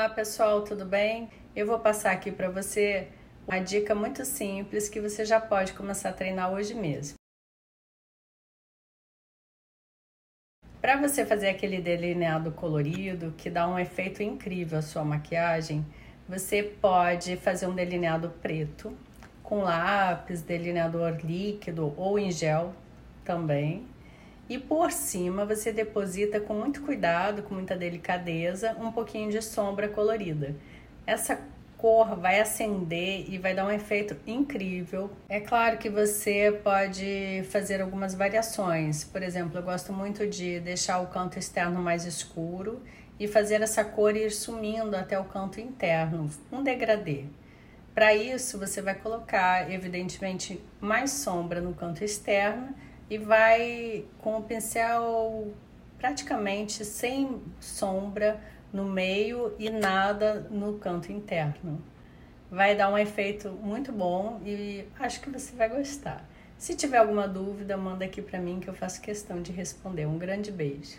Olá pessoal, tudo bem? Eu vou passar aqui para você uma dica muito simples que você já pode começar a treinar hoje mesmo. Para você fazer aquele delineado colorido que dá um efeito incrível à sua maquiagem, você pode fazer um delineado preto com lápis, delineador líquido ou em gel também. E por cima você deposita com muito cuidado, com muita delicadeza, um pouquinho de sombra colorida. Essa cor vai acender e vai dar um efeito incrível. É claro que você pode fazer algumas variações. Por exemplo, eu gosto muito de deixar o canto externo mais escuro e fazer essa cor ir sumindo até o canto interno, um degradê. Para isso, você vai colocar, evidentemente, mais sombra no canto externo e vai com o pincel praticamente sem sombra no meio e nada no canto interno. Vai dar um efeito muito bom e acho que você vai gostar. Se tiver alguma dúvida, manda aqui para mim que eu faço questão de responder. Um grande beijo.